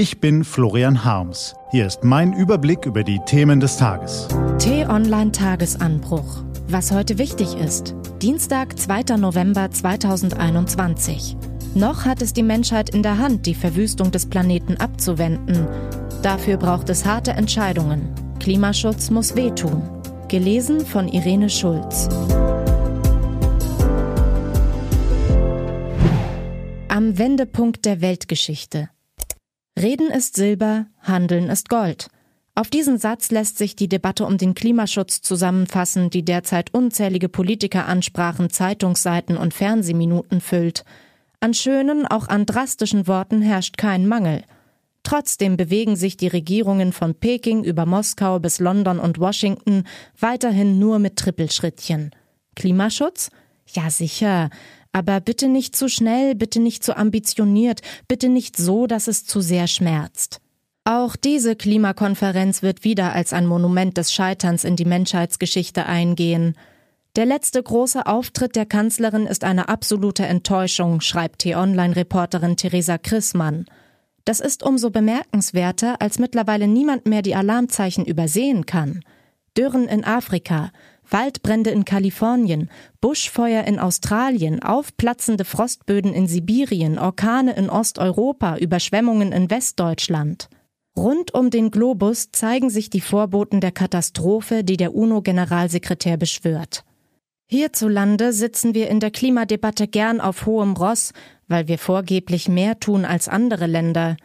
Ich bin Florian Harms. Hier ist mein Überblick über die Themen des Tages. T-Online Tagesanbruch. Was heute wichtig ist. Dienstag, 2. November 2021. Noch hat es die Menschheit in der Hand, die Verwüstung des Planeten abzuwenden. Dafür braucht es harte Entscheidungen. Klimaschutz muss wehtun. Gelesen von Irene Schulz. Am Wendepunkt der Weltgeschichte. Reden ist Silber, Handeln ist Gold. Auf diesen Satz lässt sich die Debatte um den Klimaschutz zusammenfassen, die derzeit unzählige Politikeransprachen, Zeitungsseiten und Fernsehminuten füllt. An schönen, auch an drastischen Worten herrscht kein Mangel. Trotzdem bewegen sich die Regierungen von Peking über Moskau bis London und Washington weiterhin nur mit Trippelschrittchen. Klimaschutz? Ja sicher, aber bitte nicht zu schnell, bitte nicht zu ambitioniert, bitte nicht so, dass es zu sehr schmerzt. Auch diese Klimakonferenz wird wieder als ein Monument des Scheiterns in die Menschheitsgeschichte eingehen. Der letzte große Auftritt der Kanzlerin ist eine absolute Enttäuschung, schreibt T-Online-Reporterin Theresa Chrismann. Das ist umso bemerkenswerter, als mittlerweile niemand mehr die Alarmzeichen übersehen kann. Dürren in Afrika, Waldbrände in Kalifornien, Buschfeuer in Australien, aufplatzende Frostböden in Sibirien, Orkane in Osteuropa, Überschwemmungen in Westdeutschland. Rund um den Globus zeigen sich die Vorboten der Katastrophe, die der UNO-Generalsekretär beschwört. Hierzulande sitzen wir in der Klimadebatte gern auf hohem Ross, weil wir vorgeblich mehr tun als andere Länder.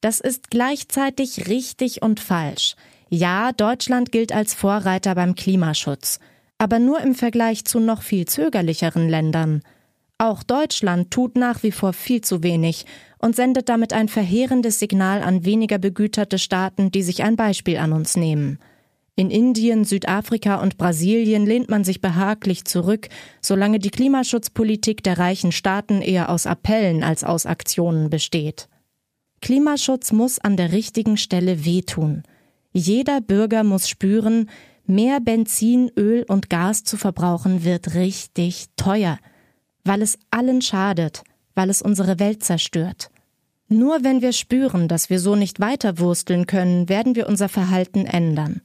Das ist gleichzeitig richtig und falsch. Ja, Deutschland gilt als Vorreiter beim Klimaschutz, aber nur im Vergleich zu noch viel zögerlicheren Ländern. Auch Deutschland tut nach wie vor viel zu wenig und sendet damit ein verheerendes Signal an weniger begüterte Staaten, die sich ein Beispiel an uns nehmen. In Indien, Südafrika und Brasilien lehnt man sich behaglich zurück, solange die Klimaschutzpolitik der reichen Staaten eher aus Appellen als aus Aktionen besteht. Klimaschutz muss an der richtigen Stelle wehtun. Jeder Bürger muss spüren, mehr Benzin, Öl und Gas zu verbrauchen wird richtig teuer, weil es allen schadet, weil es unsere Welt zerstört. Nur wenn wir spüren, dass wir so nicht weiterwursteln können, werden wir unser Verhalten ändern.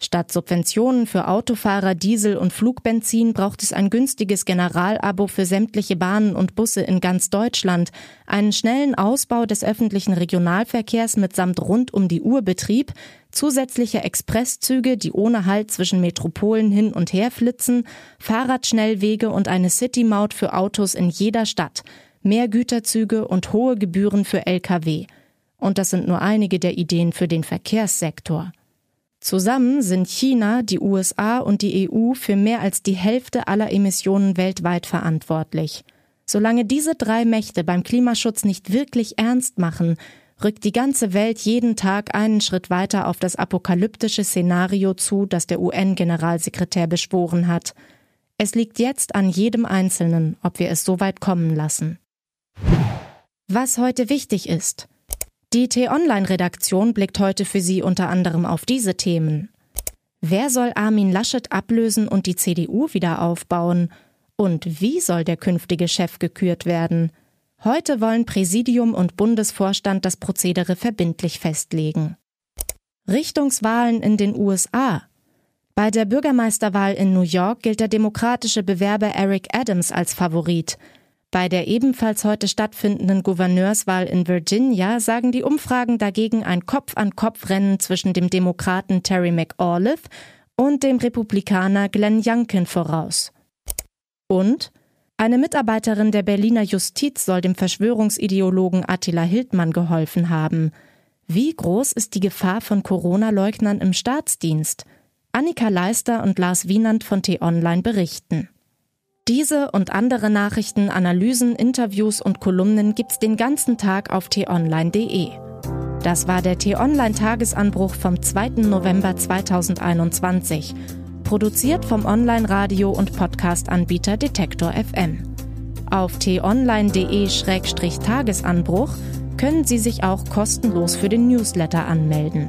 Statt Subventionen für Autofahrer, Diesel und Flugbenzin braucht es ein günstiges Generalabo für sämtliche Bahnen und Busse in ganz Deutschland, einen schnellen Ausbau des öffentlichen Regionalverkehrs mitsamt rund um die Uhr Betrieb, zusätzliche Expresszüge, die ohne Halt zwischen Metropolen hin und her flitzen, Fahrradschnellwege und eine City-Maut für Autos in jeder Stadt, mehr Güterzüge und hohe Gebühren für Lkw. Und das sind nur einige der Ideen für den Verkehrssektor. Zusammen sind China, die USA und die EU für mehr als die Hälfte aller Emissionen weltweit verantwortlich. Solange diese drei Mächte beim Klimaschutz nicht wirklich ernst machen, rückt die ganze Welt jeden Tag einen Schritt weiter auf das apokalyptische Szenario zu, das der UN-Generalsekretär beschworen hat. Es liegt jetzt an jedem Einzelnen, ob wir es so weit kommen lassen. Was heute wichtig ist. Die T-Online-Redaktion blickt heute für Sie unter anderem auf diese Themen. Wer soll Armin Laschet ablösen und die CDU wieder aufbauen? Und wie soll der künftige Chef gekürt werden? Heute wollen Präsidium und Bundesvorstand das Prozedere verbindlich festlegen. Richtungswahlen in den USA. Bei der Bürgermeisterwahl in New York gilt der demokratische Bewerber Eric Adams als Favorit. Bei der ebenfalls heute stattfindenden Gouverneurswahl in Virginia sagen die Umfragen dagegen ein Kopf-an-Kopf-Rennen zwischen dem Demokraten Terry McAuliffe und dem Republikaner Glenn Youngkin voraus. Und eine Mitarbeiterin der Berliner Justiz soll dem Verschwörungsideologen Attila Hildmann geholfen haben. Wie groß ist die Gefahr von Corona-Leugnern im Staatsdienst? Annika Leister und Lars Wienand von T-Online berichten. Diese und andere Nachrichten, Analysen, Interviews und Kolumnen gibt's den ganzen Tag auf t-online.de. Das war der T-Online Tagesanbruch vom 2. November 2021, produziert vom Online-Radio und Podcast-Anbieter Detektor FM. Auf t-online.de-tagesanbruch können Sie sich auch kostenlos für den Newsletter anmelden.